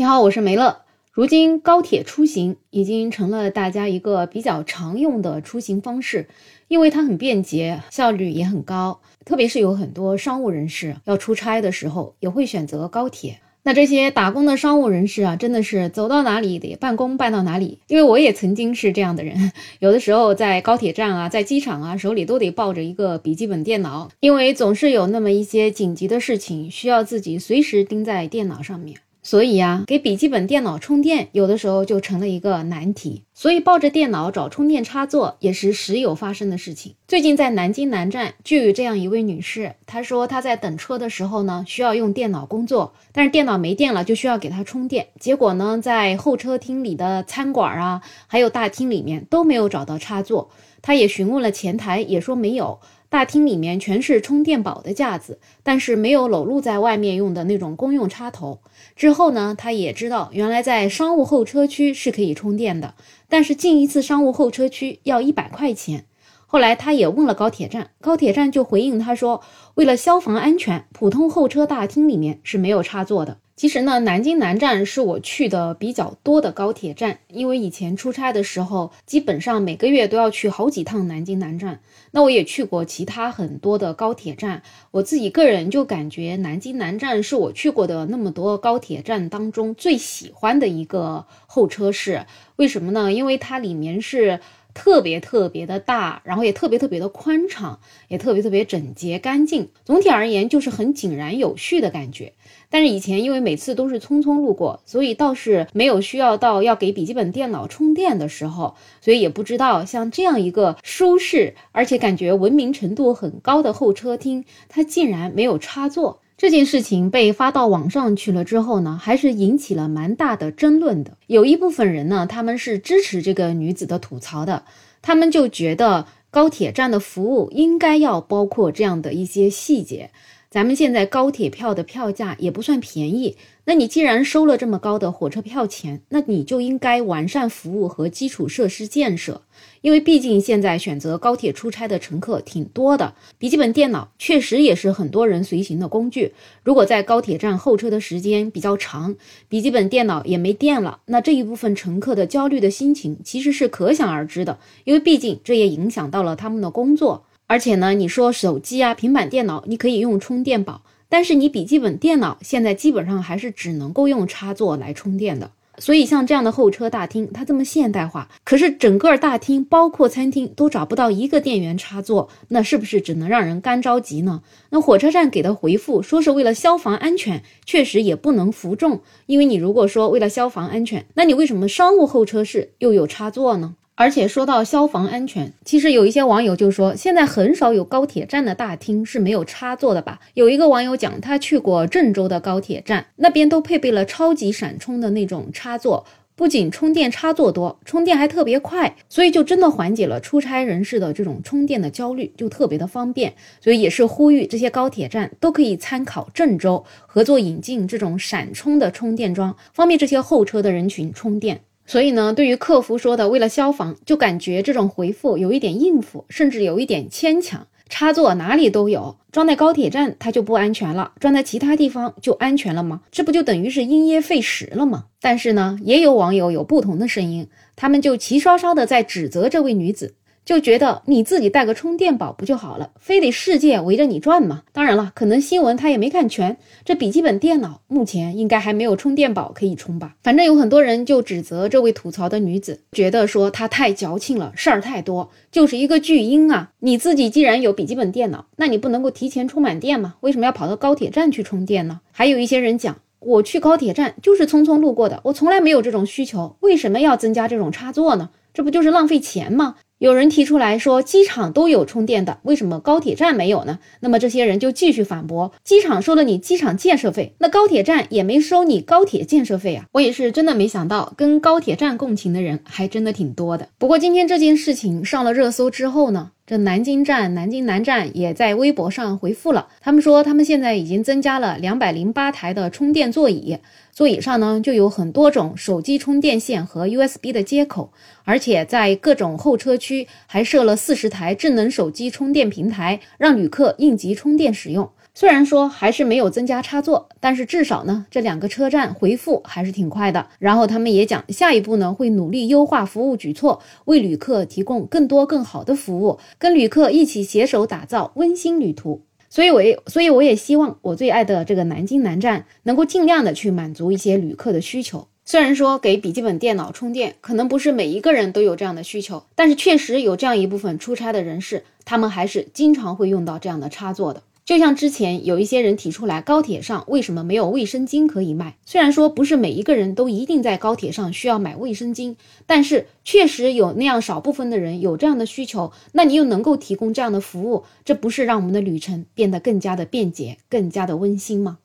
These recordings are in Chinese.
你好，我是梅乐。如今高铁出行已经成了大家一个比较常用的出行方式，因为它很便捷，效率也很高。特别是有很多商务人士要出差的时候，也会选择高铁。那这些打工的商务人士啊，真的是走到哪里得办公办到哪里。因为我也曾经是这样的人，有的时候在高铁站啊，在机场啊，手里都得抱着一个笔记本电脑，因为总是有那么一些紧急的事情需要自己随时盯在电脑上面。所以呀，给笔记本电脑充电，有的时候就成了一个难题。所以抱着电脑找充电插座也是时有发生的事情。最近在南京南站就有这样一位女士，她说她在等车的时候呢，需要用电脑工作，但是电脑没电了，就需要给她充电。结果呢，在候车厅里的餐馆啊，还有大厅里面都没有找到插座。她也询问了前台，也说没有。大厅里面全是充电宝的架子，但是没有裸露在外面用的那种公用插头。之后呢，他也知道原来在商务候车区是可以充电的，但是进一次商务候车区要一百块钱。后来他也问了高铁站，高铁站就回应他说，为了消防安全，普通候车大厅里面是没有插座的。其实呢，南京南站是我去的比较多的高铁站，因为以前出差的时候，基本上每个月都要去好几趟南京南站。那我也去过其他很多的高铁站，我自己个人就感觉南京南站是我去过的那么多高铁站当中最喜欢的一个候车室。为什么呢？因为它里面是。特别特别的大，然后也特别特别的宽敞，也特别特别整洁干净。总体而言，就是很井然有序的感觉。但是以前因为每次都是匆匆路过，所以倒是没有需要到要给笔记本电脑充电的时候，所以也不知道像这样一个舒适而且感觉文明程度很高的候车厅，它竟然没有插座。这件事情被发到网上去了之后呢，还是引起了蛮大的争论的。有一部分人呢，他们是支持这个女子的吐槽的，他们就觉得高铁站的服务应该要包括这样的一些细节。咱们现在高铁票的票价也不算便宜，那你既然收了这么高的火车票钱，那你就应该完善服务和基础设施建设。因为毕竟现在选择高铁出差的乘客挺多的，笔记本电脑确实也是很多人随行的工具。如果在高铁站候车的时间比较长，笔记本电脑也没电了，那这一部分乘客的焦虑的心情其实是可想而知的。因为毕竟这也影响到了他们的工作。而且呢，你说手机啊、平板电脑，你可以用充电宝，但是你笔记本电脑现在基本上还是只能够用插座来充电的。所以像这样的候车大厅，它这么现代化，可是整个大厅包括餐厅都找不到一个电源插座，那是不是只能让人干着急呢？那火车站给的回复说是为了消防安全，确实也不能服众，因为你如果说为了消防安全，那你为什么商务候车室又有插座呢？而且说到消防安全，其实有一些网友就说，现在很少有高铁站的大厅是没有插座的吧？有一个网友讲，他去过郑州的高铁站，那边都配备了超级闪充的那种插座，不仅充电插座多，充电还特别快，所以就真的缓解了出差人士的这种充电的焦虑，就特别的方便。所以也是呼吁这些高铁站都可以参考郑州合作引进这种闪充的充电桩，方便这些候车的人群充电。所以呢，对于客服说的为了消防，就感觉这种回复有一点应付，甚至有一点牵强。插座哪里都有，装在高铁站它就不安全了，装在其他地方就安全了吗？这不就等于是因噎废食了吗？但是呢，也有网友有不同的声音，他们就齐刷刷的在指责这位女子。就觉得你自己带个充电宝不就好了，非得世界围着你转吗？当然了，可能新闻他也没看全。这笔记本电脑目前应该还没有充电宝可以充吧？反正有很多人就指责这位吐槽的女子，觉得说她太矫情了，事儿太多，就是一个巨婴啊！你自己既然有笔记本电脑，那你不能够提前充满电吗？为什么要跑到高铁站去充电呢？还有一些人讲，我去高铁站就是匆匆路过的，我从来没有这种需求，为什么要增加这种插座呢？这不就是浪费钱吗？有人提出来说，机场都有充电的，为什么高铁站没有呢？那么这些人就继续反驳：机场收了你机场建设费，那高铁站也没收你高铁建设费啊！我也是真的没想到，跟高铁站共情的人还真的挺多的。不过今天这件事情上了热搜之后呢？这南京站、南京南站也在微博上回复了，他们说他们现在已经增加了两百零八台的充电座椅，座椅上呢就有很多种手机充电线和 USB 的接口，而且在各种候车区还设了四十台智能手机充电平台，让旅客应急充电使用。虽然说还是没有增加插座，但是至少呢，这两个车站回复还是挺快的。然后他们也讲，下一步呢会努力优化服务举措，为旅客提供更多更好的服务，跟旅客一起携手打造温馨旅途。所以，我也所以我也希望我最爱的这个南京南站能够尽量的去满足一些旅客的需求。虽然说给笔记本电脑充电可能不是每一个人都有这样的需求，但是确实有这样一部分出差的人士，他们还是经常会用到这样的插座的。就像之前有一些人提出来，高铁上为什么没有卫生巾可以卖？虽然说不是每一个人都一定在高铁上需要买卫生巾，但是确实有那样少部分的人有这样的需求，那你又能够提供这样的服务，这不是让我们的旅程变得更加的便捷、更加的温馨吗？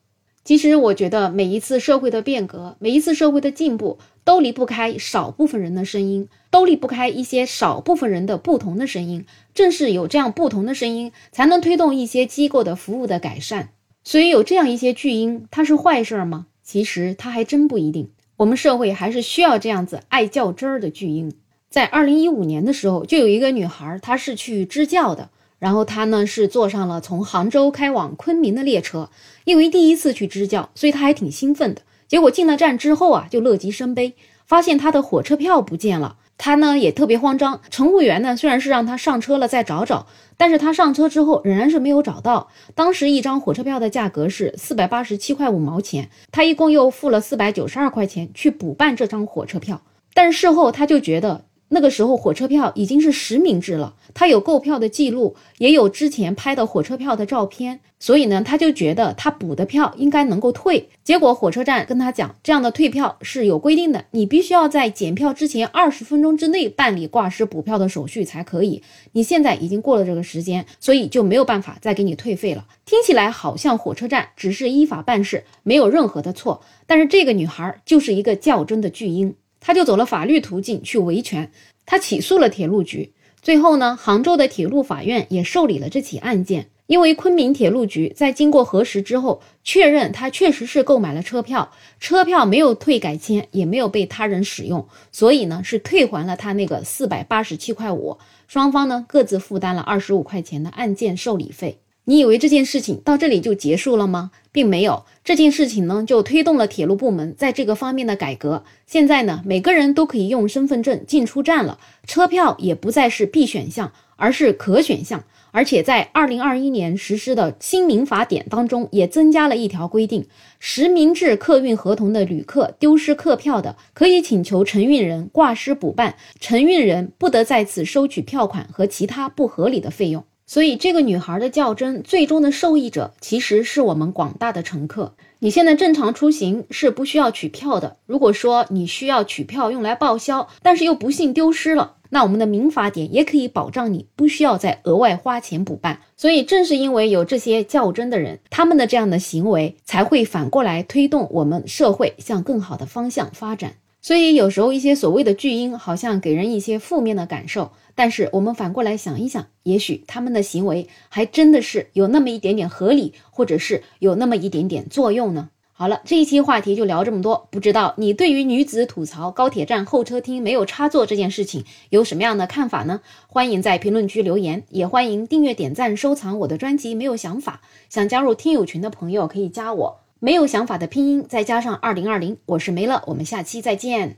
其实我觉得每一次社会的变革，每一次社会的进步，都离不开少部分人的声音，都离不开一些少部分人的不同的声音。正是有这样不同的声音，才能推动一些机构的服务的改善。所以有这样一些巨婴，它是坏事吗？其实它还真不一定。我们社会还是需要这样子爱较真儿的巨婴。在二零一五年的时候，就有一个女孩，她是去支教的。然后他呢是坐上了从杭州开往昆明的列车，因为第一次去支教，所以他还挺兴奋的。结果进了站之后啊，就乐极生悲，发现他的火车票不见了。他呢也特别慌张。乘务员呢虽然是让他上车了再找找，但是他上车之后仍然是没有找到。当时一张火车票的价格是四百八十七块五毛钱，他一共又付了四百九十二块钱去补办这张火车票。但事后他就觉得。那个时候火车票已经是实名制了，他有购票的记录，也有之前拍的火车票的照片，所以呢，他就觉得他补的票应该能够退。结果火车站跟他讲，这样的退票是有规定的，你必须要在检票之前二十分钟之内办理挂失补票的手续才可以。你现在已经过了这个时间，所以就没有办法再给你退费了。听起来好像火车站只是依法办事，没有任何的错，但是这个女孩就是一个较真的巨婴。他就走了法律途径去维权，他起诉了铁路局。最后呢，杭州的铁路法院也受理了这起案件。因为昆明铁路局在经过核实之后，确认他确实是购买了车票，车票没有退改签，也没有被他人使用，所以呢是退还了他那个四百八十七块五。双方呢各自负担了二十五块钱的案件受理费。你以为这件事情到这里就结束了吗？并没有，这件事情呢就推动了铁路部门在这个方面的改革。现在呢，每个人都可以用身份证进出站了，车票也不再是必选项，而是可选项。而且在二零二一年实施的新民法典当中，也增加了一条规定：实名制客运合同的旅客丢失客票的，可以请求承运人挂失补办，承运人不得再次收取票款和其他不合理的费用。所以，这个女孩的较真，最终的受益者其实是我们广大的乘客。你现在正常出行是不需要取票的。如果说你需要取票用来报销，但是又不幸丢失了，那我们的民法典也可以保障你不需要再额外花钱补办。所以，正是因为有这些较真的人，他们的这样的行为才会反过来推动我们社会向更好的方向发展。所以，有时候一些所谓的巨婴，好像给人一些负面的感受。但是我们反过来想一想，也许他们的行为还真的是有那么一点点合理，或者是有那么一点点作用呢。好了，这一期话题就聊这么多。不知道你对于女子吐槽高铁站候车厅没有插座这件事情有什么样的看法呢？欢迎在评论区留言，也欢迎订阅、点赞、收藏我的专辑。没有想法，想加入听友群的朋友可以加我。没有想法的拼音再加上二零二零，我是梅乐，我们下期再见。